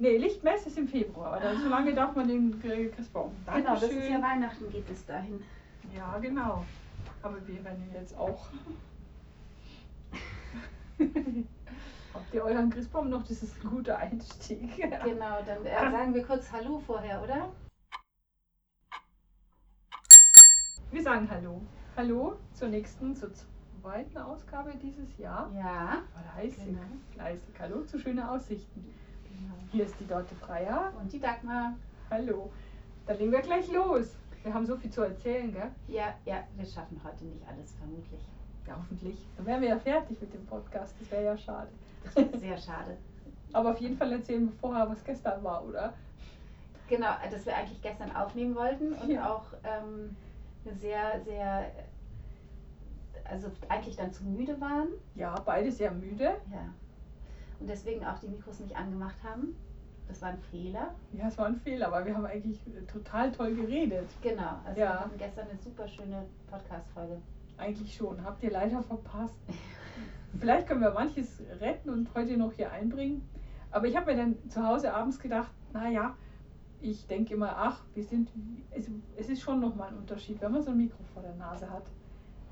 Nee, Lichtmess ist im Februar, aber dann, so lange darf man den Christbaum. Genau, das ist ja Weihnachten, geht es dahin. Ja, genau. Aber wir werden jetzt auch. Habt ihr euren Christbaum noch? Das ist ein guter Einstieg. Genau, dann äh, sagen wir kurz Hallo vorher, oder? Wir sagen Hallo. Hallo zur nächsten, zur zweiten Ausgabe dieses Jahr. Ja. Fleißig, genau. fleißig. Hallo zu schönen Aussichten. Genau. Hier ist die Dorte Freier. Und die Dagmar. Hallo. Dann legen wir gleich los. Wir haben so viel zu erzählen, gell? Ja, ja, wir schaffen heute nicht alles, vermutlich. Ja, hoffentlich. Dann wären wir ja fertig mit dem Podcast. Das wäre ja schade. Das wäre sehr schade. Aber auf jeden Fall erzählen wir vorher, was gestern war, oder? Genau, dass wir eigentlich gestern aufnehmen wollten und ja. auch ähm, sehr, sehr, also eigentlich dann zu müde waren. Ja, beide sehr müde. Ja. Und deswegen auch die Mikros nicht angemacht haben. Das war ein Fehler. Ja, es war ein Fehler, aber wir haben eigentlich total toll geredet. Genau, also ja. wir hatten gestern eine super schöne Podcast-Folge. Eigentlich schon, habt ihr leider verpasst. Vielleicht können wir manches retten und heute noch hier einbringen. Aber ich habe mir dann zu Hause abends gedacht, naja, ich denke immer, ach, wir sind, es, es ist schon nochmal ein Unterschied, wenn man so ein Mikro vor der Nase hat.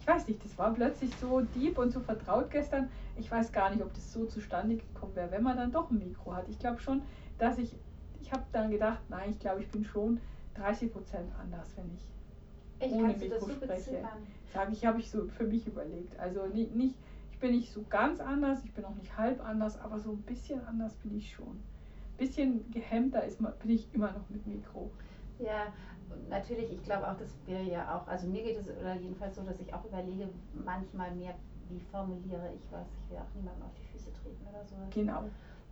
Ich weiß nicht, das war plötzlich so deep und so vertraut gestern. Ich weiß gar nicht, ob das so zustande gekommen wäre, wenn man dann doch ein Mikro hat. Ich glaube schon, dass ich, ich habe dann gedacht, nein, ich glaube, ich bin schon 30 Prozent anders, wenn ich, ich ohne Mikro spreche. Sage ich, habe ich so für mich überlegt. Also nicht, nicht, ich bin nicht so ganz anders, ich bin auch nicht halb anders, aber so ein bisschen anders bin ich schon. Ein bisschen gehemmter ist, bin ich immer noch mit Mikro. Ja, natürlich, ich glaube auch, dass wir ja auch, also mir geht es oder jedenfalls so, dass ich auch überlege, manchmal mehr, wie formuliere ich was. Ich will auch niemandem auf die Füße treten oder so. Genau,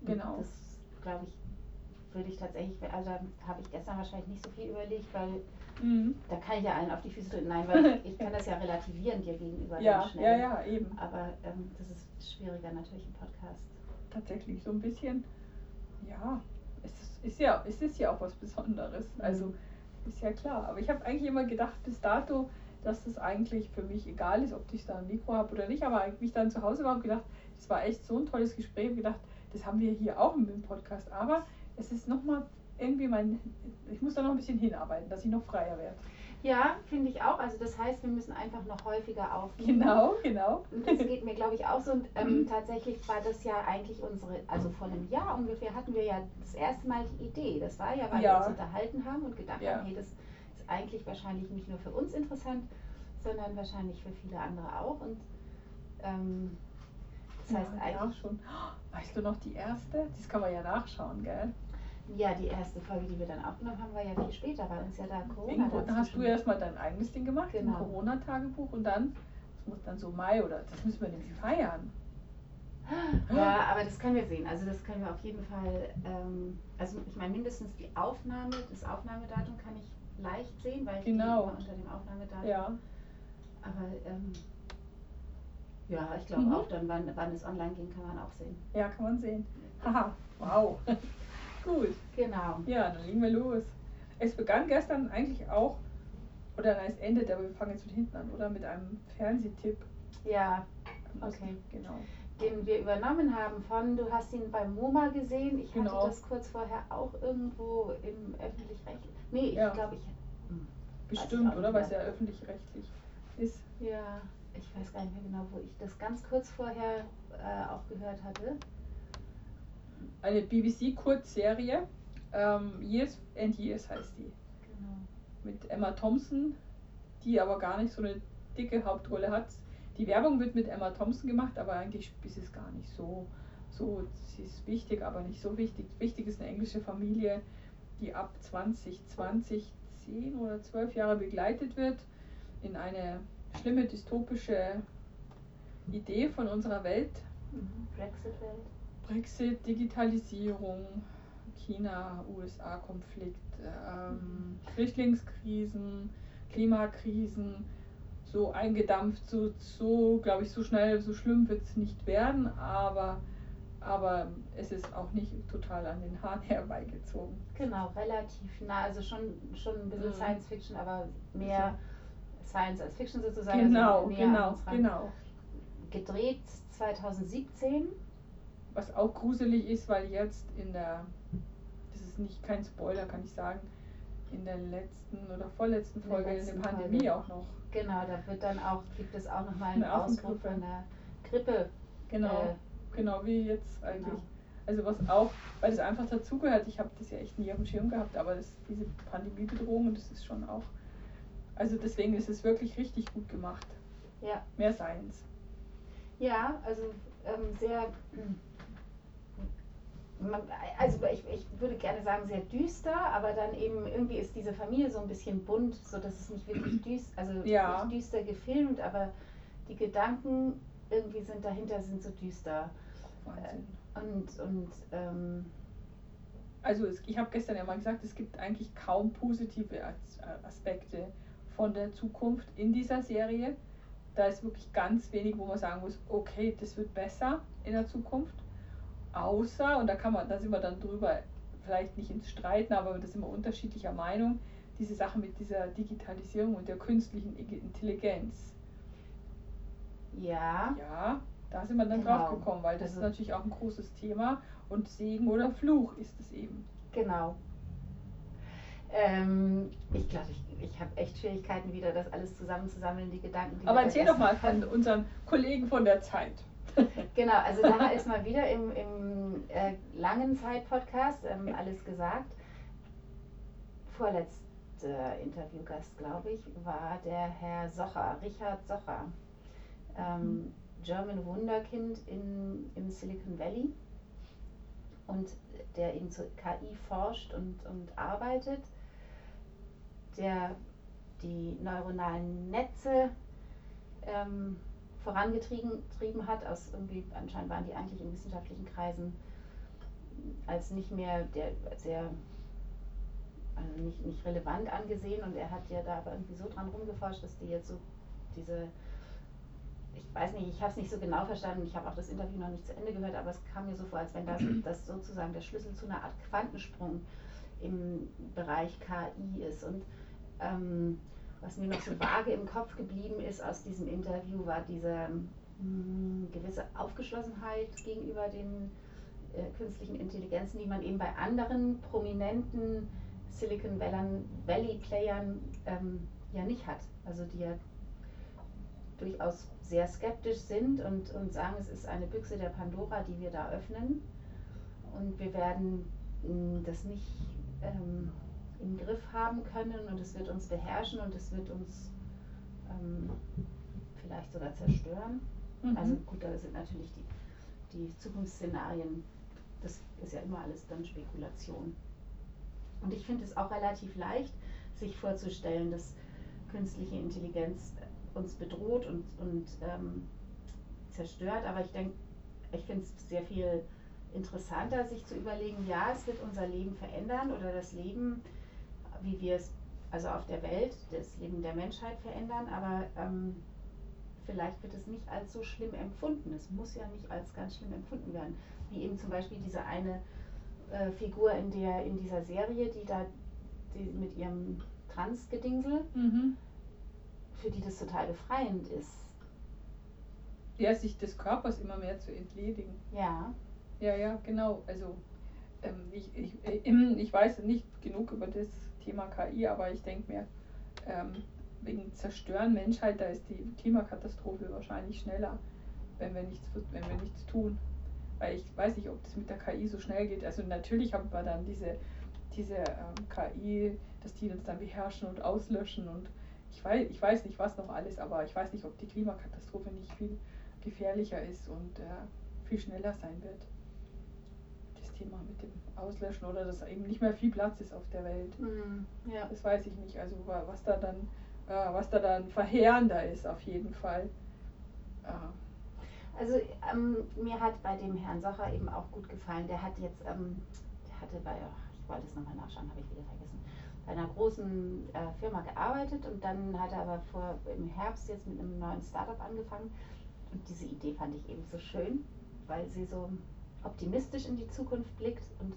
genau. Das glaube ich, würde ich tatsächlich, also da habe ich gestern wahrscheinlich nicht so viel überlegt, weil mhm. da kann ich ja allen auf die Füße treten. Nein, weil ich, ich kann das ja relativieren dir gegenüber ja, schnell. Ja, ja, eben. Aber ähm, das ist schwieriger natürlich im Podcast. Tatsächlich, so ein bisschen, ja, es ist ja, es ist ja auch was Besonderes. Mhm. Also ist ja klar. Aber ich habe eigentlich immer gedacht, bis dato, dass das eigentlich für mich egal ist, ob ich da ein Mikro habe oder nicht. Aber wie ich dann zu Hause war, habe gedacht, das war echt so ein tolles Gespräch. Ich gedacht, das haben wir hier auch im Podcast. Aber es ist nochmal irgendwie mein, ich muss da noch ein bisschen hinarbeiten, dass ich noch freier werde. Ja, finde ich auch. Also das heißt, wir müssen einfach noch häufiger aufnehmen. Genau, genau. Und das geht mir, glaube ich, auch so. Und ähm, tatsächlich war das ja eigentlich unsere, also vor einem Jahr ungefähr hatten wir ja das erste Mal die Idee. Das war ja, weil ja. wir uns unterhalten haben und gedacht ja. haben, hey, das ist eigentlich wahrscheinlich nicht nur für uns interessant, sondern wahrscheinlich für viele andere auch. Und ähm, das heißt ja, eigentlich schon. Weißt du noch die erste? Das kann man ja nachschauen, gell? Ja, die erste Folge, die wir dann aufgenommen haben, war ja viel später, weil uns ja da Corona Da hast du erstmal dein eigenes Ding gemacht, genau. Corona-Tagebuch und dann, das muss dann so Mai oder das müssen wir nämlich feiern. Ja, aber das können wir sehen. Also das können wir auf jeden Fall, ähm, also ich meine mindestens die Aufnahme, das Aufnahmedatum kann ich leicht sehen, weil ich genau. unter dem Aufnahmedatum. Ja. Aber ähm, ja, ich glaube mhm. auch dann, wann, wann es online ging, kann man auch sehen. Ja, kann man sehen. Haha, wow. Gut. Genau. Ja, dann legen wir los. Es begann gestern eigentlich auch, oder nein, es endet, aber wir fangen jetzt mit hinten an, oder? Mit einem Fernsehtipp. Ja, okay. Genau. Den wir übernommen haben von, du hast ihn beim MoMA gesehen. Ich genau. hatte das kurz vorher auch irgendwo im öffentlich-rechtlichen. Nee, ich ja. glaube, ich. Hm, Bestimmt, oder? Weil es ja öffentlich-rechtlich ist. Ja ich weiß gar nicht mehr genau, wo ich das ganz kurz vorher äh, auch gehört hatte. Eine BBC-Kurzserie, ähm, Years and Years heißt die. Genau. Mit Emma Thompson, die aber gar nicht so eine dicke Hauptrolle hat. Die Werbung wird mit Emma Thompson gemacht, aber eigentlich ist es gar nicht so. So, sie ist wichtig, aber nicht so wichtig. Wichtig ist eine englische Familie, die ab 2020 10 oder 12 Jahre begleitet wird in eine schlimme dystopische Idee von unserer Welt. Mhm. Brexit-Welt. Brexit, Digitalisierung, China, USA-Konflikt, ähm, mhm. Flüchtlingskrisen, Klimakrisen, so eingedampft, so, so glaube ich, so schnell, so schlimm wird es nicht werden, aber, aber es ist auch nicht total an den Haaren herbeigezogen. Genau, relativ nah, also schon, schon ein bisschen mhm. Science Fiction, aber mehr. Science als Fiction sozusagen. Genau, also genau, genau. Gedreht 2017. Was auch gruselig ist, weil jetzt in der ist nicht kein Spoiler, kann ich sagen, in der letzten oder vorletzten Folge in der Pandemie Folge. auch noch. Genau, da wird dann auch, gibt es auch nochmal einen Ausbruch von der Grippe. Genau, äh, genau wie jetzt eigentlich. Genau. Also was auch, weil das einfach dazugehört, ich habe das ja echt nie auf dem Schirm gehabt, aber das, diese Pandemiebedrohung, das ist schon auch, also deswegen ist es wirklich richtig gut gemacht. Ja. Mehr Science. Ja, also ähm, sehr, also ich, ich würde gerne sagen sehr düster, aber dann eben irgendwie ist diese Familie so ein bisschen bunt, so dass es nicht wirklich düster, also ja. nicht düster gefilmt, aber die Gedanken irgendwie sind dahinter sind so düster. Wahnsinn. Und, und ähm, also es, ich habe gestern ja mal gesagt, es gibt eigentlich kaum positive Aspekte von der Zukunft in dieser Serie. Da ist wirklich ganz wenig, wo man sagen muss, okay, das wird besser in der Zukunft. Außer, und da kann man, da sind wir dann drüber, vielleicht nicht ins Streiten, aber da sind wir unterschiedlicher Meinung, diese Sache mit dieser Digitalisierung und der künstlichen Intelligenz. Ja. Ja, da sind wir dann genau. drauf gekommen, weil das also, ist natürlich auch ein großes Thema und Segen oder Fluch ist es eben. Genau. Ähm, ich glaube, ich, ich habe echt Schwierigkeiten wieder, das alles zusammenzusammeln, die Gedanken. Die Aber erzähl doch mal von unseren Kollegen von der Zeit. genau, also da ist mal wieder im, im äh, langen Zeit-Podcast ähm, alles gesagt. Vorletzter Interviewgast, glaube ich, war der Herr Socher, Richard Socher. Ähm. German Wunderkind in, im Silicon Valley und der eben zur KI forscht und, und arbeitet, der die neuronalen Netze ähm, vorangetrieben hat, aus irgendwie, anscheinend waren die eigentlich in wissenschaftlichen Kreisen als nicht mehr der sehr also nicht, nicht relevant angesehen und er hat ja da aber irgendwie so dran rumgeforscht, dass die jetzt so diese ich weiß nicht, ich habe es nicht so genau verstanden, ich habe auch das Interview noch nicht zu Ende gehört, aber es kam mir so vor, als wenn das, das sozusagen der Schlüssel zu einer Art Quantensprung im Bereich KI ist. Und ähm, was mir noch so vage im Kopf geblieben ist aus diesem Interview, war diese mh, hm, gewisse Aufgeschlossenheit gegenüber den äh, künstlichen Intelligenzen, die man eben bei anderen prominenten Silicon Valley Playern ähm, ja nicht hat. Also die ja durchaus sehr skeptisch sind und, und sagen, es ist eine Büchse der Pandora, die wir da öffnen. Und wir werden mm, das nicht ähm, im Griff haben können und es wird uns beherrschen und es wird uns ähm, vielleicht sogar zerstören. Mhm. Also gut, da sind natürlich die, die Zukunftsszenarien, das ist ja immer alles dann Spekulation. Und ich finde es auch relativ leicht, sich vorzustellen, dass künstliche Intelligenz uns bedroht und, und ähm, zerstört. Aber ich denke, ich finde es sehr viel interessanter, sich zu überlegen, ja, es wird unser Leben verändern oder das Leben, wie wir es, also auf der Welt, das Leben der Menschheit verändern, aber ähm, vielleicht wird es nicht als so schlimm empfunden. Es muss ja nicht als ganz schlimm empfunden werden. Wie eben zum Beispiel diese eine äh, Figur in, der, in dieser Serie, die da die mit ihrem Transgedingsel, mhm für die das total befreiend ist. Ja, sich des Körpers immer mehr zu entledigen. Ja. Ja, ja, genau. Also ähm, ich, ich, äh, ich weiß nicht genug über das Thema KI, aber ich denke mir, ähm, wegen Zerstören Menschheit, da ist die Klimakatastrophe wahrscheinlich schneller, wenn wir nichts, wenn wir nichts tun. Weil ich weiß nicht, ob das mit der KI so schnell geht. Also natürlich haben wir dann diese, diese ähm, KI, dass die uns dann beherrschen und auslöschen und ich weiß, ich weiß nicht, was noch alles, aber ich weiß nicht, ob die Klimakatastrophe nicht viel gefährlicher ist und äh, viel schneller sein wird. Thema mit dem Auslöschen oder dass eben nicht mehr viel Platz ist auf der Welt. Mhm, ja. Das weiß ich nicht. Also was da dann, äh, was da dann verheerender ist auf jeden Fall. Äh. Also ähm, mir hat bei dem Herrn Socher eben auch gut gefallen. Der hat jetzt, ähm, der hatte bei, ich wollte es nochmal nachschauen, habe ich wieder vergessen bei einer großen äh, Firma gearbeitet und dann hat er aber vor, im Herbst jetzt mit einem neuen Startup angefangen. Und diese Idee fand ich eben so schön, weil sie so optimistisch in die Zukunft blickt und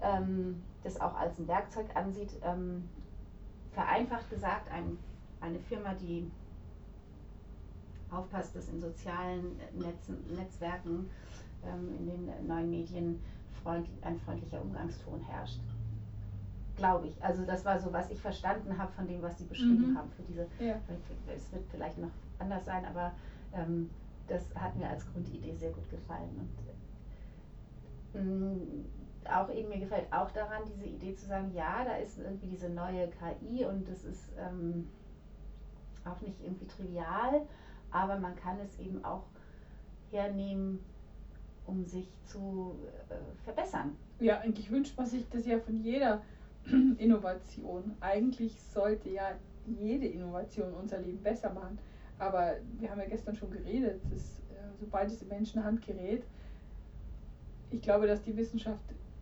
ähm, das auch als ein Werkzeug ansieht. Ähm, vereinfacht gesagt, ein, eine Firma, die aufpasst, dass in sozialen Netzen, Netzwerken, ähm, in den neuen Medien freundlich, ein freundlicher Umgangston herrscht. Glaube ich. Also das war so, was ich verstanden habe von dem, was Sie beschrieben mhm. haben für diese. Ja. Es wird vielleicht noch anders sein, aber ähm, das hat mir als Grundidee sehr gut gefallen. Und auch eben mir gefällt auch daran, diese Idee zu sagen, ja, da ist irgendwie diese neue KI und das ist ähm, auch nicht irgendwie trivial, aber man kann es eben auch hernehmen, um sich zu äh, verbessern. Ja, eigentlich wünscht man sich das ja von jeder Innovation. Eigentlich sollte ja jede Innovation unser Leben besser machen. Aber wir haben ja gestern schon geredet, dass, äh, sobald es in Menschenhand gerät, ich glaube, dass die Wissenschaft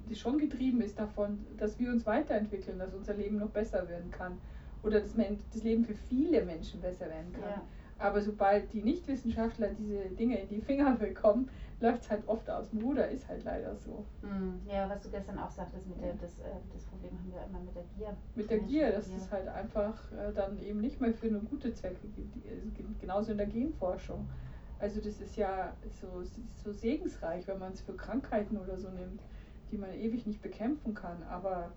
die schon getrieben ist davon, dass wir uns weiterentwickeln, dass unser Leben noch besser werden kann oder das, das Leben für viele Menschen besser werden kann. Ja. Aber sobald die Nichtwissenschaftler diese Dinge in die Finger bekommen, läuft es halt oft aus dem Ruder, ist halt leider so. Hm. Ja, was du gestern auch sagtest, mit der, das, äh, das Problem haben wir immer mit der Gier. Mit der Gier, dass es halt einfach äh, dann eben nicht mehr für eine gute Zwecke gibt. Genauso in der Genforschung. Also das ist ja so, so segensreich, wenn man es für Krankheiten oder so nimmt, die man ewig nicht bekämpfen kann. Aber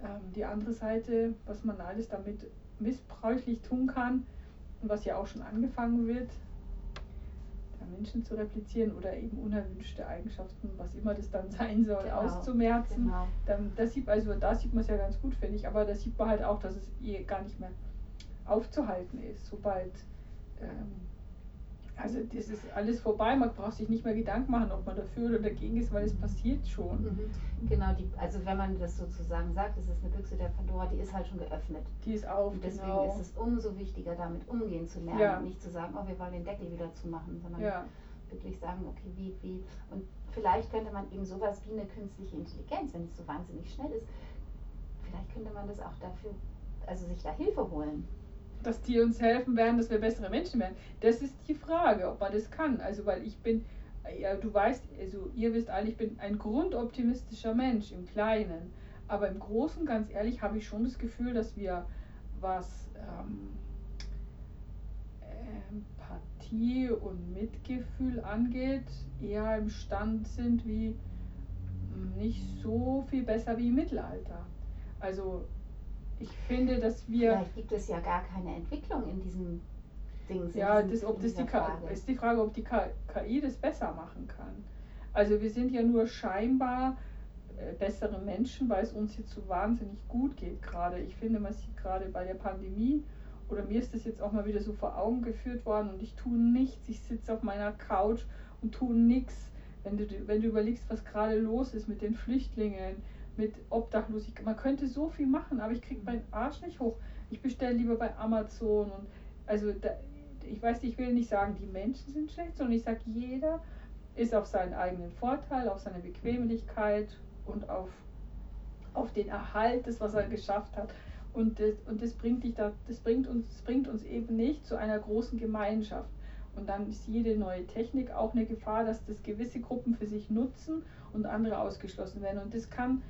ähm, die andere Seite, was man alles damit missbräuchlich tun kann und was ja auch schon angefangen wird, Menschen zu replizieren oder eben unerwünschte Eigenschaften, was immer das dann sein soll, genau, auszumerzen. Genau. Dann, das sieht, also da sieht man es ja ganz gut, finde ich, aber da sieht man halt auch, dass es eh gar nicht mehr aufzuhalten ist, sobald ähm, also das ist alles vorbei, man braucht sich nicht mehr Gedanken machen, ob man dafür oder dagegen ist, weil es passiert schon. Mhm. Genau, die, also wenn man das sozusagen sagt, es ist eine Büchse der Pandora, die ist halt schon geöffnet. Die ist auf. Und deswegen genau. ist es umso wichtiger, damit umgehen zu lernen. Ja. Und nicht zu sagen, oh, wir wollen den Deckel wieder zumachen, sondern ja. wirklich sagen, okay, wie, wie. Und vielleicht könnte man eben sowas wie eine künstliche Intelligenz, wenn es so wahnsinnig schnell ist, vielleicht könnte man das auch dafür, also sich da Hilfe holen dass die uns helfen werden, dass wir bessere Menschen werden. Das ist die Frage, ob man das kann. Also, weil ich bin, ja, du weißt, also ihr wisst alle, ich bin ein grundoptimistischer Mensch im Kleinen. Aber im Großen, ganz ehrlich, habe ich schon das Gefühl, dass wir, was ähm, Empathie und Mitgefühl angeht, eher im Stand sind wie hm, nicht so viel besser wie im Mittelalter. Also ich finde, dass wir. Vielleicht gibt es ja gar keine Entwicklung in diesem Ding. Ja, das, ob das die Frage. ist die Frage, ob die KI das besser machen kann. Also wir sind ja nur scheinbar äh, bessere Menschen, weil es uns jetzt so wahnsinnig gut geht gerade. Ich finde, man sieht gerade bei der Pandemie, oder mir ist das jetzt auch mal wieder so vor Augen geführt worden und ich tue nichts. Ich sitze auf meiner Couch und tue nichts. Wenn du, wenn du überlegst, was gerade los ist mit den Flüchtlingen, mit Obdachlosigkeit. Man könnte so viel machen, aber ich kriege meinen Arsch nicht hoch. Ich bestelle lieber bei Amazon und also da, ich weiß, ich will nicht sagen, die Menschen sind schlecht, sondern ich sage, jeder ist auf seinen eigenen Vorteil, auf seine Bequemlichkeit und auf, auf den Erhalt des, was er geschafft hat. Und das, und das bringt dich da, das bringt uns, das bringt uns eben nicht zu einer großen Gemeinschaft. Und dann ist jede neue Technik auch eine Gefahr, dass das gewisse Gruppen für sich nutzen und andere ausgeschlossen werden. Und das kann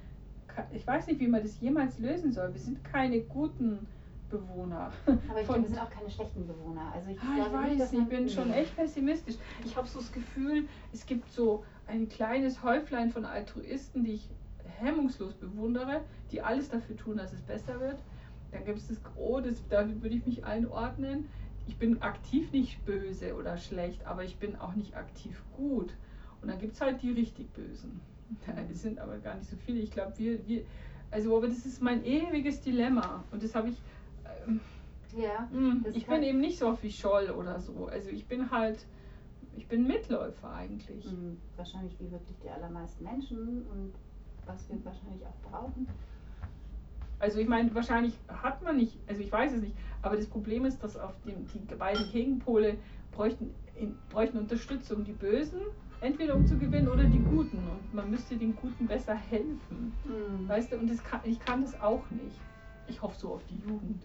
ich weiß nicht, wie man das jemals lösen soll. Wir sind keine guten Bewohner. Aber ich glaube, wir sind auch keine schlechten Bewohner. Also ich, ah, ich weiß, nicht, ich bin schon echt pessimistisch. Ich habe so das Gefühl, es gibt so ein kleines Häuflein von Altruisten, die ich hemmungslos bewundere, die alles dafür tun, dass es besser wird. Dann gibt es das Gros, das, da würde ich mich einordnen. Ich bin aktiv nicht böse oder schlecht, aber ich bin auch nicht aktiv gut. Und dann gibt es halt die richtig Bösen. Es sind aber gar nicht so viele. Ich glaube, wir, wir, also, aber das ist mein ewiges Dilemma. Und das habe ich. Ähm, ja. Mh, hm, ich bin eben nicht so wie Scholl oder so. Also, ich bin halt. Ich bin Mitläufer eigentlich. Mhm, wahrscheinlich wie wirklich die allermeisten Menschen und was wir wahrscheinlich auch brauchen. Also ich meine, wahrscheinlich hat man nicht, also ich weiß es nicht, aber das Problem ist, dass auf dem, die beiden Gegenpole bräuchten, in, bräuchten Unterstützung. Die Bösen entweder um zu gewinnen oder die Guten. Und man müsste den Guten besser helfen. Mhm. Weißt du, und das kann, ich kann das auch nicht. Ich hoffe so auf die Jugend.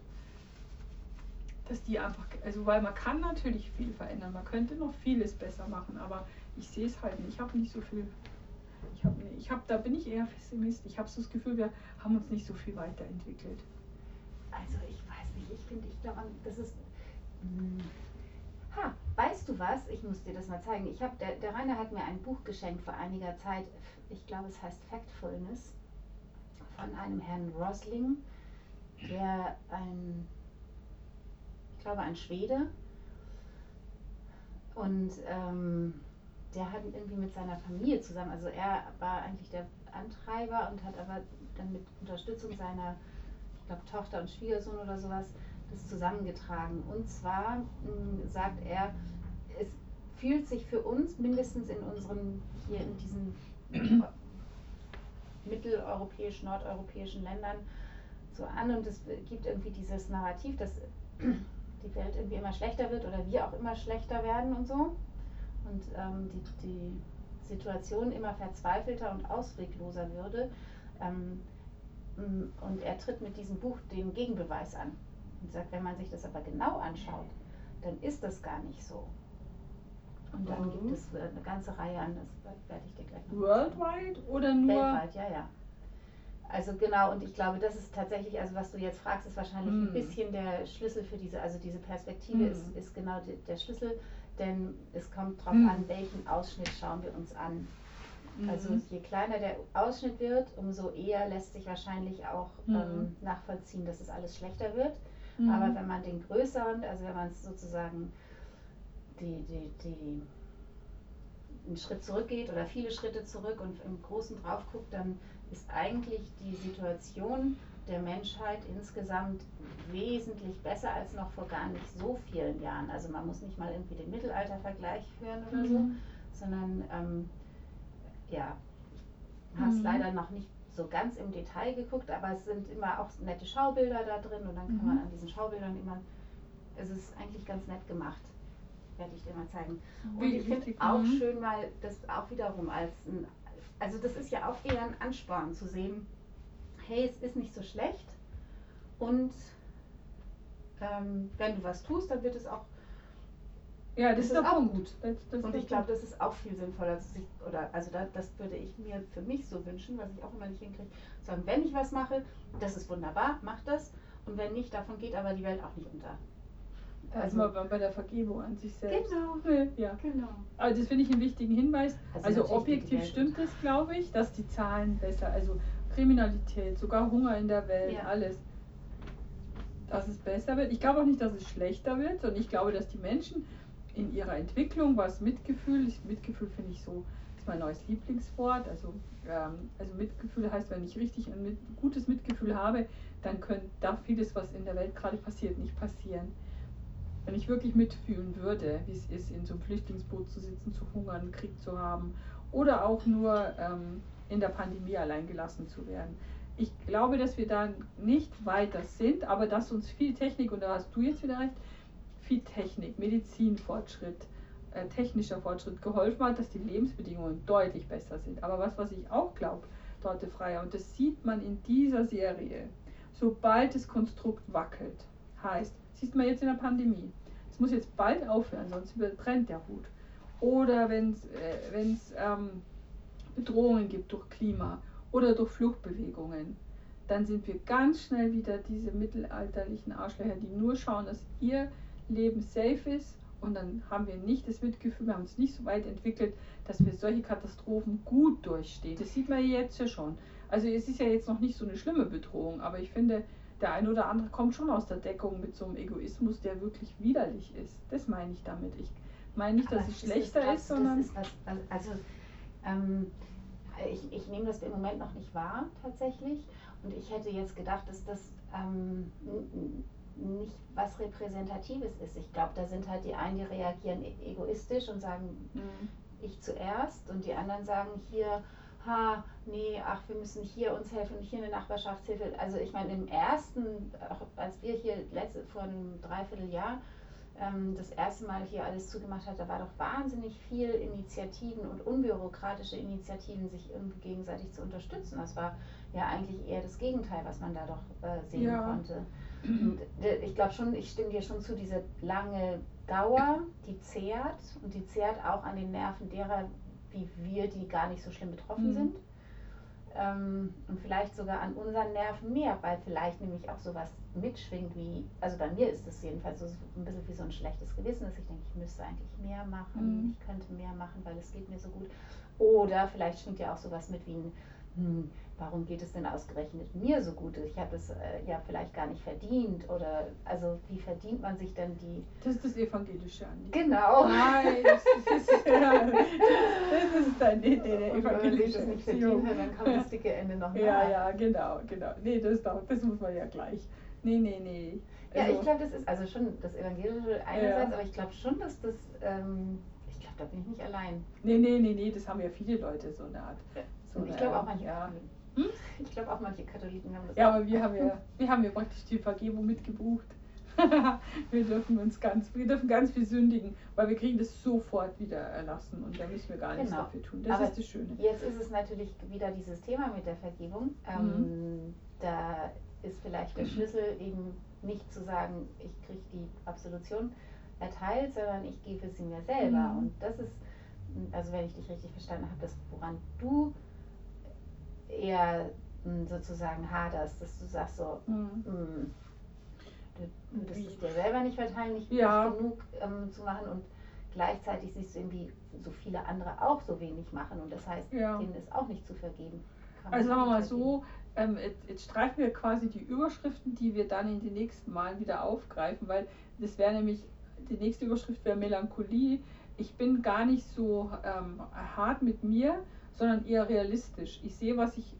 Dass die einfach, also weil man kann natürlich viel verändern, man könnte noch vieles besser machen, aber ich sehe es halt nicht. Ich habe nicht so viel. Ich habe, ich hab, da bin ich eher Pessimist. Ich habe so das Gefühl, wir haben uns nicht so viel weiterentwickelt. Also ich weiß nicht, ich finde, ich glaube, das ist. Mh, hm, ha, weißt du was? Ich muss dir das mal zeigen. Ich hab, der, der Rainer hat mir ein Buch geschenkt vor einiger Zeit. Ich glaube, es heißt Factfulness von einem Herrn Rosling, der ein, ich glaube, ein Schwede. Und ähm, der hat irgendwie mit seiner Familie zusammen, also er war eigentlich der Antreiber und hat aber dann mit Unterstützung seiner, ich glaube, Tochter und Schwiegersohn oder sowas, das zusammengetragen. Und zwar mh, sagt er, es fühlt sich für uns mindestens in unseren, hier in diesen mitteleuropäischen, nordeuropäischen Ländern so an und es gibt irgendwie dieses Narrativ, dass die Welt irgendwie immer schlechter wird oder wir auch immer schlechter werden und so und ähm, die, die Situation immer verzweifelter und auswegloser würde. Ähm, und er tritt mit diesem Buch den Gegenbeweis an und sagt, wenn man sich das aber genau anschaut, dann ist das gar nicht so. Und dann gibt es äh, eine ganze Reihe an, das werde ich dir gleich noch Worldwide oder nur? Weltweit, ja, ja. Also genau, und ich glaube, das ist tatsächlich, also was du jetzt fragst, ist wahrscheinlich mm. ein hm. bisschen der Schlüssel für diese, also diese Perspektive mm. ist, ist genau die, der Schlüssel, denn es kommt darauf mm. an, welchen Ausschnitt schauen wir uns an. Also mhm. je kleiner der Ausschnitt wird, umso eher lässt sich wahrscheinlich auch mhm. ähm, nachvollziehen, dass es alles schlechter wird. Mhm. Aber wenn man den größeren, also wenn man es sozusagen die, die, die einen Schritt zurückgeht oder viele Schritte zurück und im Großen drauf guckt, dann ist eigentlich die Situation der Menschheit insgesamt wesentlich besser als noch vor gar nicht so vielen Jahren. Also man muss nicht mal irgendwie den Mittelaltervergleich führen oder mhm. so, sondern ähm, ja, habe es mhm. leider noch nicht so ganz im Detail geguckt, aber es sind immer auch nette Schaubilder da drin und dann kann mhm. man an diesen Schaubildern immer, es ist eigentlich ganz nett gemacht werde ich dir mal zeigen. Und ich finde auch mhm. schön mal, das auch wiederum als ein, also das ist ja auch eher ein Ansporn zu sehen, hey, es ist nicht so schlecht und ähm, wenn du was tust, dann wird es auch ja, das, das ist, auch gut. Das, das und ich glaube, das ist auch viel sinnvoller. Sich, oder, also da, das würde ich mir für mich so wünschen, was ich auch immer nicht hinkriege. Sagen, wenn ich was mache, das ist wunderbar, mach das. Und wenn nicht, davon geht aber die Welt auch nicht unter. Also mal bei der Vergebung an sich selbst. Genau. Ja. genau. Also das finde ich einen wichtigen Hinweis. Also, also objektiv stimmt es, glaube ich, dass die Zahlen besser, also Kriminalität, sogar Hunger in der Welt, ja. alles, dass es besser wird. Ich glaube auch nicht, dass es schlechter wird, sondern ich glaube, dass die Menschen in ihrer Entwicklung, was Mitgefühl, Mitgefühl finde ich so, ist mein neues Lieblingswort. Also, ähm, also Mitgefühl heißt, wenn ich richtig ein mit, gutes Mitgefühl habe, dann könnt, darf vieles, was in der Welt gerade passiert, nicht passieren wenn ich wirklich mitfühlen würde, wie es ist, in so einem Flüchtlingsboot zu sitzen, zu hungern, Krieg zu haben oder auch nur ähm, in der Pandemie allein gelassen zu werden. Ich glaube, dass wir da nicht weiter sind, aber dass uns viel Technik, und da hast du jetzt wieder recht, viel Technik, Medizinfortschritt, äh, technischer Fortschritt geholfen hat, dass die Lebensbedingungen deutlich besser sind. Aber was, was ich auch glaube, Dorte Freier, und das sieht man in dieser Serie, sobald das Konstrukt wackelt, heißt, Siehst man jetzt in der Pandemie. Es muss jetzt bald aufhören, sonst brennt der Hut. Oder wenn es äh, ähm, Bedrohungen gibt durch Klima oder durch Fluchtbewegungen, dann sind wir ganz schnell wieder diese mittelalterlichen Arschlöcher, die nur schauen, dass ihr Leben safe ist und dann haben wir nicht das Mitgefühl, wir haben uns nicht so weit entwickelt, dass wir solche Katastrophen gut durchstehen. Das sieht man jetzt ja schon. Also es ist ja jetzt noch nicht so eine schlimme Bedrohung, aber ich finde, der eine oder andere kommt schon aus der Deckung mit so einem Egoismus, der wirklich widerlich ist. Das meine ich damit. Ich meine nicht, dass Aber es schlechter ist, ist, sondern. Ist was, also, ähm, ich, ich nehme das im Moment noch nicht wahr, tatsächlich. Und ich hätte jetzt gedacht, dass das ähm, nicht was Repräsentatives ist. Ich glaube, da sind halt die einen, die reagieren e-, egoistisch und sagen, mhm. ich zuerst, und die anderen sagen hier, ha, nee, ach, wir müssen hier uns helfen, hier eine Nachbarschaftshilfe. Also ich meine, im ersten, auch als wir hier letzte, vor einem Dreivierteljahr ähm, das erste Mal hier alles zugemacht hat, da war doch wahnsinnig viel Initiativen und unbürokratische Initiativen, sich irgendwie gegenseitig zu unterstützen. Das war ja eigentlich eher das Gegenteil, was man da doch äh, sehen ja. konnte. Und äh, ich glaube schon, ich stimme dir schon zu, diese lange Dauer, die zehrt und die zehrt auch an den Nerven derer, wie wir, die gar nicht so schlimm betroffen mhm. sind. ähm, und vielleicht sogar an unseren Nerven mehr, weil vielleicht nämlich auch sowas mitschwingt wie, also bei mir ist es jedenfalls so ein bisschen wie so ein schlechtes Gewissen, dass ich denke, ich müsste eigentlich mehr machen, mhm. ich könnte mehr machen, weil es geht mir so gut. Oder vielleicht schwingt ja auch sowas mit wie ein, hm, warum geht es denn ausgerechnet mir so gut? Ich habe es äh, ja vielleicht gar nicht verdient oder also wie verdient man sich denn die? Das ist das Evangelische an Genau. Nein, das, ist, ja, das ist dann nee, nee, der evangelische Wenn nicht verdient dann kommt das dicke Ende noch nach. Ja, ja, genau, genau. Nee, das, das muss man ja gleich. Nee, nee, nee. Also, ja, ich glaube, das ist also schon das Evangelische einerseits, ja. aber ich glaube schon, dass das ähm, ich glaube, da bin ich nicht allein. Nee, nee, nee, nee, das haben ja viele Leute so eine Art. So ich glaube auch manche. Ja. Hm? Ich glaube auch manche Katholiken haben das. Ja, aber wir haben ja, wir haben ja praktisch die Vergebung mitgebucht. wir dürfen uns ganz, wir dürfen ganz viel sündigen, weil wir kriegen das sofort wieder erlassen und da müssen wir gar nichts genau. dafür tun. Das aber ist das Schöne. Jetzt ist es natürlich wieder dieses Thema mit der Vergebung. Ähm, mhm. Da ist vielleicht der Schlüssel eben nicht zu sagen, ich kriege die Absolution erteilt, sondern ich gebe sie mir selber. Mhm. Und das ist, also wenn ich dich richtig verstanden habe, das, woran du eher hm, sozusagen haderst, dass du sagst so, mhm. mh, hm, du würdest es dir selber nicht verteilen, nicht, ja. genug ähm, zu machen und gleichzeitig siehst du irgendwie so viele andere auch so wenig machen und das heißt, ja. denen ist auch nicht zu vergeben. Also sagen wir mal so, ähm, jetzt, jetzt, streichen wir quasi die Überschriften, die wir dann in den nächsten Malen wieder aufgreifen, weil das wäre nämlich, die nächste Überschrift wäre Melancholie. Ich bin gar nicht so ähm, hart mit mir, sondern eher realistisch. Ich sehe, was ich,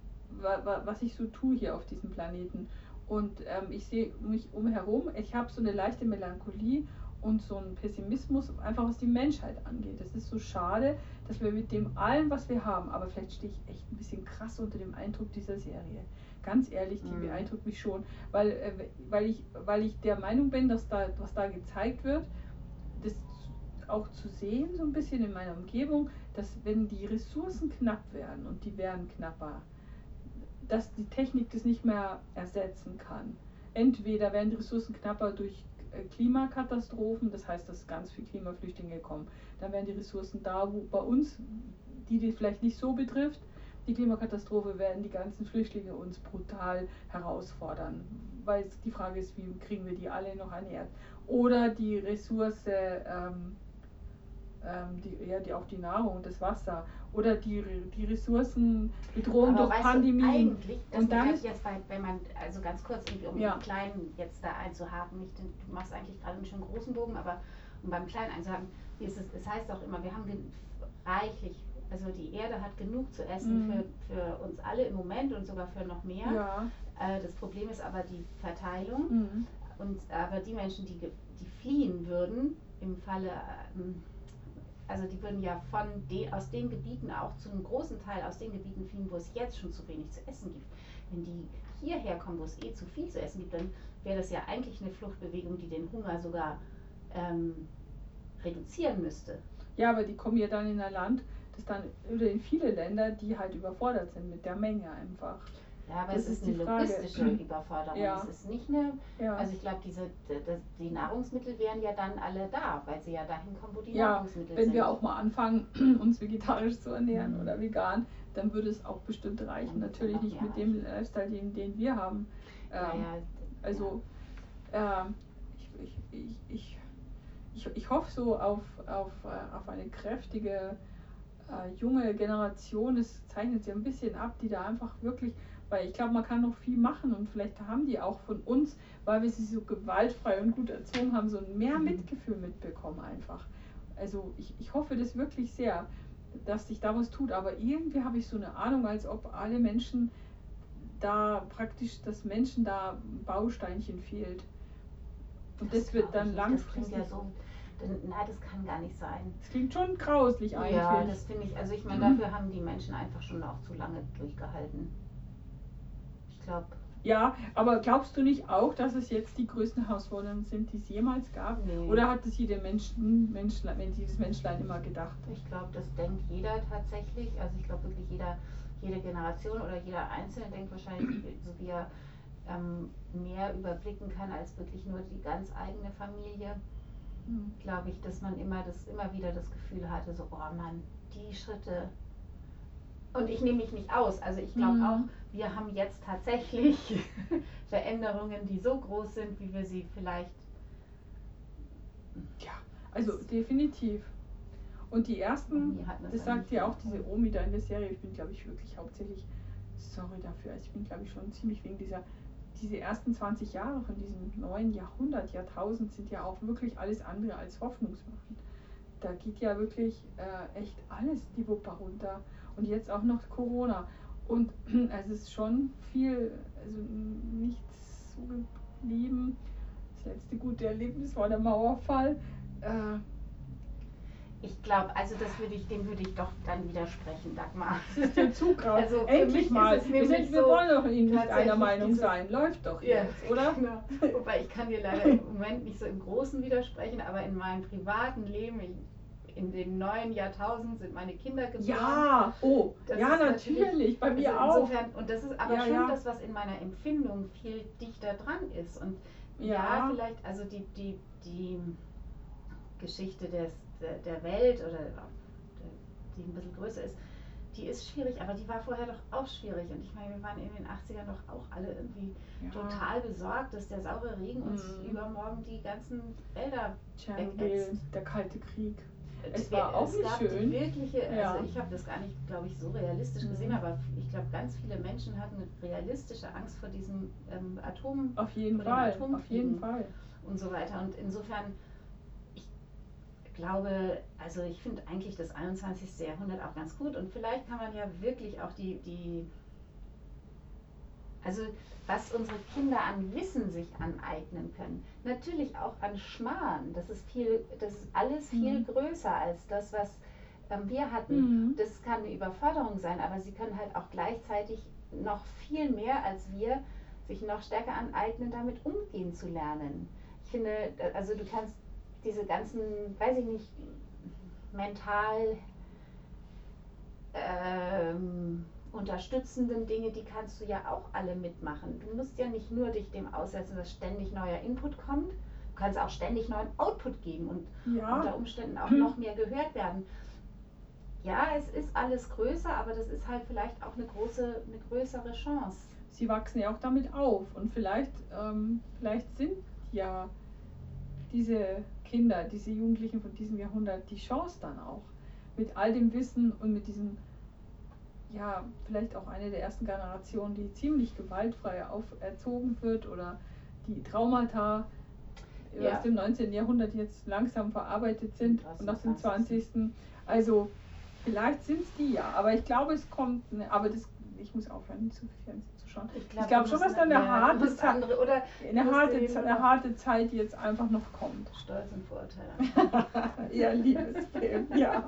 was ich so tue hier auf diesem Planeten. Und ähm, ich sehe mich umherum, ich habe so eine leichte Melancholie und so einen Pessimismus, einfach was die Menschheit angeht. Es ist so schade, dass wir mit dem allen, was wir haben, aber vielleicht stehe ich echt ein bisschen krass unter dem Eindruck dieser Serie. Ganz ehrlich, die mhm. beeindruckt mich schon, weil, äh, weil, ich, weil ich der Meinung bin, dass da, was da gezeigt wird, das auch zu sehen, so ein bisschen in meiner Umgebung, dass wenn die Ressourcen knapp werden und die werden knapper, dass die Technik das nicht mehr ersetzen kann. Entweder werden die Ressourcen knapper durch äh, Klimakatastrophen, das heißt, dass ganz viele Klimaflüchtlinge kommen. Dann werden die Ressourcen da, wo bei uns, die die vielleicht nicht so betrifft, die Klimakatastrophe werden die ganzen Flüchtlinge uns brutal herausfordern, weil die Frage ist, wie kriegen wir die alle noch ernährt? Oder die Ressource ähm, ähm, die, ja, die, auch die Nahrung, das Wasser oder die, die Ressourcenbedrohung durch Pandemien. Eigentlich, das und dann jetzt, bei, wenn man, also ganz kurz, um ja. den Kleinen jetzt da einzuhaken, nicht, du machst eigentlich gerade einen schönen großen Bogen, aber um beim Kleinen einzuhaken, ist es, es heißt auch immer, wir haben reichlich, also die Erde hat genug zu essen mhm. für, für uns alle im Moment und sogar für noch mehr. Ja. Äh, das Problem ist aber die Verteilung. Mhm. Und aber die Menschen, die, die fliehen würden, im Falle ähm, also die würden ja von de, aus den Gebieten auch zu einem großen Teil aus den Gebieten fliehen, wo es jetzt schon zu wenig zu essen gibt. Wenn die hierher kommen, wo es eh zu viel zu essen gibt, dann wäre das ja eigentlich eine Fluchtbewegung, die den Hunger sogar ähm, reduzieren müsste. Ja, aber die kommen ja dann in ein Land, das dann oder in viele Länder, die halt überfordert sind mit der Menge einfach. Ja, aber das es ist, eine logistische Frage. Überforderung. Ja. Es ist nicht eine, ja. also ich glaube, diese die, die Nahrungsmittel wären ja dann alle da, weil sie ja dahin kommen, wo die ja, Nahrungsmittel wenn sind. Wenn wir auch mal anfangen, uns vegetarisch zu ernähren mhm. oder vegan, dann würde es auch bestimmt reichen. Natürlich nicht mit dem Lifestyle, den, den wir haben. Ähm, also ich, ich, ich, ich, ich, ich hoffe so auf, auf, äh, auf eine kräftige äh, junge Generation. Es zeichnet sich ein bisschen ab, die da einfach wirklich weil ich glaube, man kann noch viel machen und vielleicht haben die auch von uns, weil wir sie so gewaltfrei und gut erzogen haben, so mehr mhm. Mitgefühl mitbekommen einfach. Also ich, ich hoffe das wirklich sehr, dass sich da was tut. Aber irgendwie habe ich so eine Ahnung, als ob alle Menschen da praktisch, dass Menschen da ein Bausteinchen fehlt. Und das, das wird dann langfristig. Ja so, na, das kann gar nicht sein. Das klingt schon grauslich eigentlich. Ja, das finde ich. Also ich meine, dafür haben die Menschen einfach schon auch zu lange durchgehalten glaube. Ja, aber glaubst du nicht auch, dass es jetzt die größten Herausforderungen sind, die es jemals gab? Nee. Oder hat es jeder Mensch, Menschlein, dieses Menschlein immer gedacht? Ich glaube, das denkt jeder tatsächlich. Also ich glaube wirklich jeder, jede Generation oder jeder Einzelne denkt wahrscheinlich, so wie er ähm, mehr überblicken kann als wirklich nur die ganz eigene Familie. Mhm. Glaube ich, dass man immer das immer wieder das Gefühl hatte, so, oh Mann, die Schritte Und ich nehme mich nicht aus. Also ich glaube mhm. auch, wir haben jetzt tatsächlich Veränderungen, die so groß sind, wie wir sie vielleicht. Ja, also definitiv. Und die ersten, das sagt ja auch diese Omi da in der Serie, ich bin glaube ich wirklich hauptsächlich, sorry dafür, also ich bin glaube ich schon ziemlich wegen dieser, diese ersten 20 Jahre von diesem neuen Jahrhundert, Jahrtausend sind ja auch wirklich alles andere als hoffnungsmachend. Da geht ja wirklich äh, echt alles die Wupper runter. Und jetzt auch noch Corona. Und es ist schon viel, also nichts so geblieben. Das letzte gute Erlebnis war der Mauerfall. Äh, ich glaube, also das würde ich, dem würde ich doch dann widersprechen, Dagmar. Das ist der Zug Also Endlich mal. Wir, sind, wir so wollen doch nicht einer Meinung sein. Läuft doch ja, jetzt, oder? Genau. Wobei ich kann dir leider im Moment nicht so im Großen widersprechen, aber in meinem privaten Leben, in dem neuen Jahrtausend sind meine Kinder geboren. Ja, oh, das ja natürlich, bei mir also insofern, auch. Und das ist aber ja, schon ja. das, was in meiner Empfindung viel dichter dran ist. Und ja, ja vielleicht, also die, die, die Geschichte des der, der Welt oder die ein bisschen größer ist, die ist schwierig, aber die war vorher doch auch schwierig. Und ich meine, wir waren in den 80ern doch auch alle irgendwie ja. total besorgt, dass der saure Regen uns mhm. übermorgen die ganzen Wälder wegätzt. Der Kalte Krieg. Es war auch es gab schön. Die wirkliche, ja. also ich habe das gar nicht, glaube ich, so realistisch mhm. gesehen, aber ich glaube, ganz viele Menschen hatten eine realistische Angst vor diesem ähm, Atom. Auf jeden Fall. Auf jeden Fall. Und so weiter. Und insofern glaube, also ich finde eigentlich das 21. Jahrhundert auch ganz gut und vielleicht kann man ja wirklich auch die, die also was unsere Kinder an Wissen sich aneignen können, natürlich auch an Schmarrn, das ist viel, das ist alles viel mhm. größer als das, was ähm, wir hatten. Mhm. Das kann eine Überforderung sein, aber sie können halt auch gleichzeitig noch viel mehr als wir sich noch stärker aneignen, damit umgehen zu lernen. Ich finde, also du kannst diese ganzen, weiß ich nicht, mental ähm, unterstützenden Dinge, die kannst du ja auch alle mitmachen. Du musst ja nicht nur dich dem aussetzen, dass ständig neuer Input kommt. Du kannst auch ständig neuen Output geben und ja. unter Umständen auch noch mehr gehört werden. Ja, es ist alles größer, aber das ist halt vielleicht auch eine große, eine größere Chance. Sie wachsen ja auch damit auf und vielleicht, ähm, vielleicht sind ja diese Kinder, diese Jugendlichen von diesem Jahrhundert die Chance dann auch mit all dem Wissen und mit diesem, ja, vielleicht auch eine der ersten Generationen, die ziemlich gewaltfrei auferzogen wird oder die Traumata ja. aus dem 19. Jahrhundert jetzt langsam verarbeitet sind und aus dem 20. Also vielleicht sind es die ja, aber ich glaube, es kommt, ne, aber das, ich muss aufhören, zu viel Fernsehen schon. Ich glaube glaub schon, dass da eine, harte, Zeit, oder eine, harte, eine harte Zeit jetzt einfach noch kommt. Stolz und Vorurteile. ja, liebes Film, ja.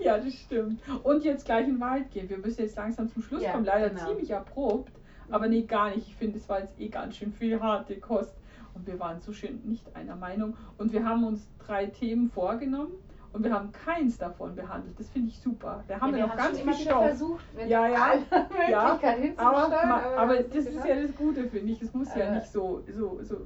ja, das stimmt. Und jetzt gleich in Wald gehen. Wir müssen jetzt langsam zum Schluss ja, kommen. Leider genau. ziemlich erprobt. Aber nee, gar nicht. Ich finde, es war jetzt eh ganz schön viel harte Kost. Und wir waren so schön nicht einer Meinung. Und wir haben uns drei Themen vorgenommen und wir haben keins davon behandelt. Das finde ich super. Da haben ja, wir noch ganz viel Stoff. Versucht, ja, ja, ja. Aber, aber, aber das ist ja das Gute, finde ich. Es muss ja nicht so, so, so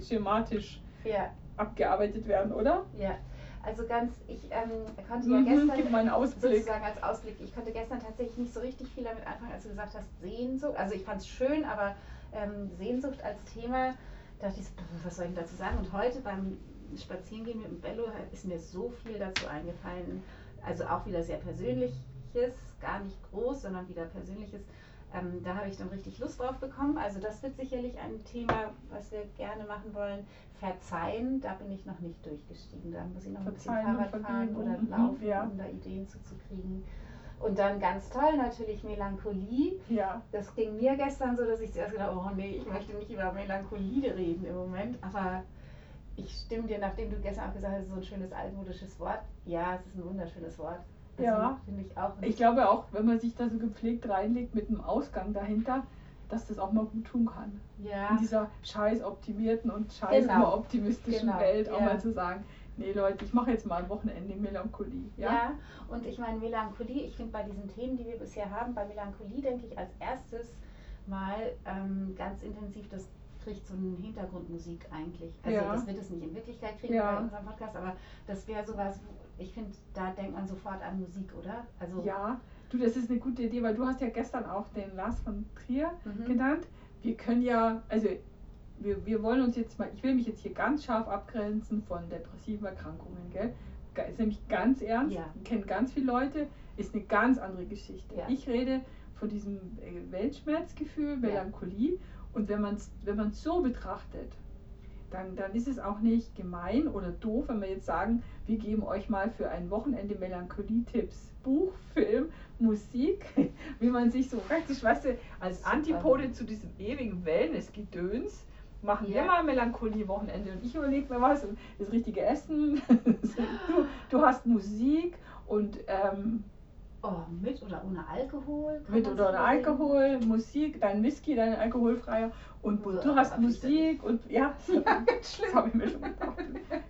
schematisch ja. abgearbeitet werden, oder? Ja. Also ganz, ich ähm, konnte ja mhm, gestern sozusagen als Ausblick, ich konnte gestern tatsächlich nicht so richtig viel damit anfangen, als du gesagt hast, Sehnsucht. Also ich fand es schön, aber ähm, Sehnsucht als Thema, dachte ich, was soll ich dazu sagen? Und heute beim Spazierengehen mit dem Bello ist mir so viel dazu eingefallen. Also auch wieder sehr Persönliches, gar nicht groß, sondern wieder Persönliches. Ähm, da habe ich dann richtig Lust drauf bekommen. Also das wird sicherlich ein Thema, was wir gerne machen wollen. Verzeihen, da bin ich noch nicht durchgestiegen. Da muss ich noch Verzeihen ein bisschen Fahrrad fahren oder mhm, laufen, ja. um da Ideen zuzukriegen. Und dann ganz toll natürlich Melancholie. Ja. Das ging mir gestern so, dass ich zuerst gedacht habe, oh nee, ich möchte nicht über Melancholie reden im Moment. Aber ich stimme dir, nachdem du gestern auch gesagt hast, so ein schönes altmodisches Wort. Ja, es ist ein wunderschönes Wort. Das ja, finde ich auch. Ich glaube auch, wenn man sich da so gepflegt reinlegt mit einem Ausgang dahinter, dass das auch mal gut tun kann. Ja. In dieser scheiß optimierten und scheiß genau. optimistischen genau. Welt auch ja. mal zu sagen, nee Leute, ich mache jetzt mal ein Wochenende Melancholie. Ja, ja und ich meine Melancholie, ich finde bei diesen Themen, die wir bisher haben, bei Melancholie denke ich als erstes mal ähm, ganz intensiv das kriegt so eine Hintergrundmusik eigentlich. Also ja. das wird es nicht in Wirklichkeit kriegen ja. bei unserem Podcast, aber das wäre sowas, ich finde, da denkt man sofort an Musik, oder? Also ja, Du, das ist eine gute Idee, weil du hast ja gestern auch den Lars von Trier mhm. genannt. Wir können ja, also wir, wir wollen uns jetzt mal, ich will mich jetzt hier ganz scharf abgrenzen von depressiven Erkrankungen, gell? Ist nämlich ganz ernst, ja. kennen ganz viele Leute, ist eine ganz andere Geschichte. Ja. Ich rede von diesem äh, Weltschmerzgefühl, Melancholie. Und wenn man es wenn so betrachtet, dann, dann ist es auch nicht gemein oder doof, wenn wir jetzt sagen, wir geben euch mal für ein Wochenende Melancholie-Tipps. Buch, Film, Musik, wie man sich so praktisch, weißt du, als Antipode zu diesem ewigen Wellness-Gedöns machen ja. wir mal Melancholie-Wochenende und ich überlege mir was, das richtige Essen, du, du hast Musik und ähm, Oh, mit oder ohne Alkohol? Mit oder ohne Alkohol, Musik, dein Whisky, dein alkoholfreier und oh, du hast Musik und ja, ja das habe ich mir schon gedacht.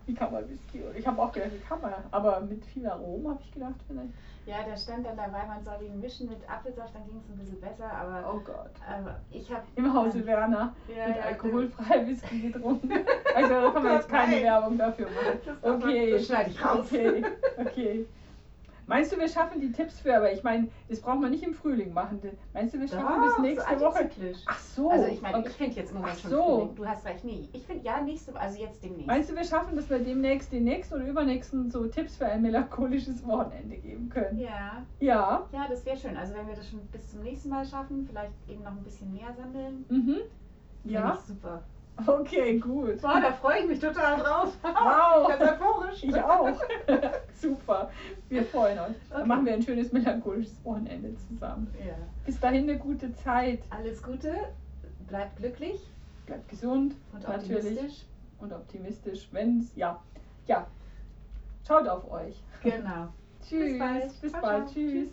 Wie kann man Whisky? Ich habe auch gedacht, wie kann man, aber mit viel Aromen habe ich gedacht vielleicht. Ja, da stand dann dabei, man soll ihn mischen mit Apfelsaft, dann ging es ein bisschen besser, aber. Oh Gott. Aber ich habe. Im Hause ähm, Werner ja, mit ja, alkoholfreier Whisky getrunken. Also da kann man jetzt keine. Werbung dafür machen. Okay. Das schneide ich raus. Okay, okay. Meinst du, wir schaffen die Tipps für, aber ich meine, das braucht man nicht im Frühling machen. Meinst du, wir schaffen Doch, bis nächste Woche? Ach so. Also ich meine, okay. ich finde jetzt Ach schon so. Frühling. Du hast recht, nee. Ich finde ja nächste, also jetzt demnächst. Meinst du, wir schaffen, dass wir demnächst den nächsten oder übernächsten so Tipps für ein melancholisches Wochenende geben können? Ja. Ja. Ja, das wäre schön. Also wenn wir das schon bis zum nächsten Mal schaffen, vielleicht eben noch ein bisschen mehr sammeln. Mhm. Ja. Super. Okay, gut. Boah, da freue ich mich total drauf. Wow. Ganz euphorisch. Ich auch. Super. Wir freuen uns. Okay. Dann machen wir ein schönes melancholisches Wochenende zusammen. Ja. Bis dahin eine gute Zeit. Alles Gute. Bleibt glücklich. Bleibt gesund. Und natürlich. optimistisch. Und optimistisch, wenn es, ja. Ja. Schaut auf euch. Genau. Tschüss. Bis bald. Bis bald. Ciao. Tschüss.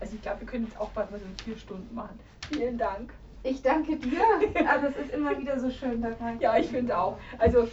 Also ich glaube, wir können jetzt auch bald mal so vier Stunden machen. Vielen Dank. Ich danke dir. Also es ist immer wieder so schön dabei. Ja, ich finde auch. Also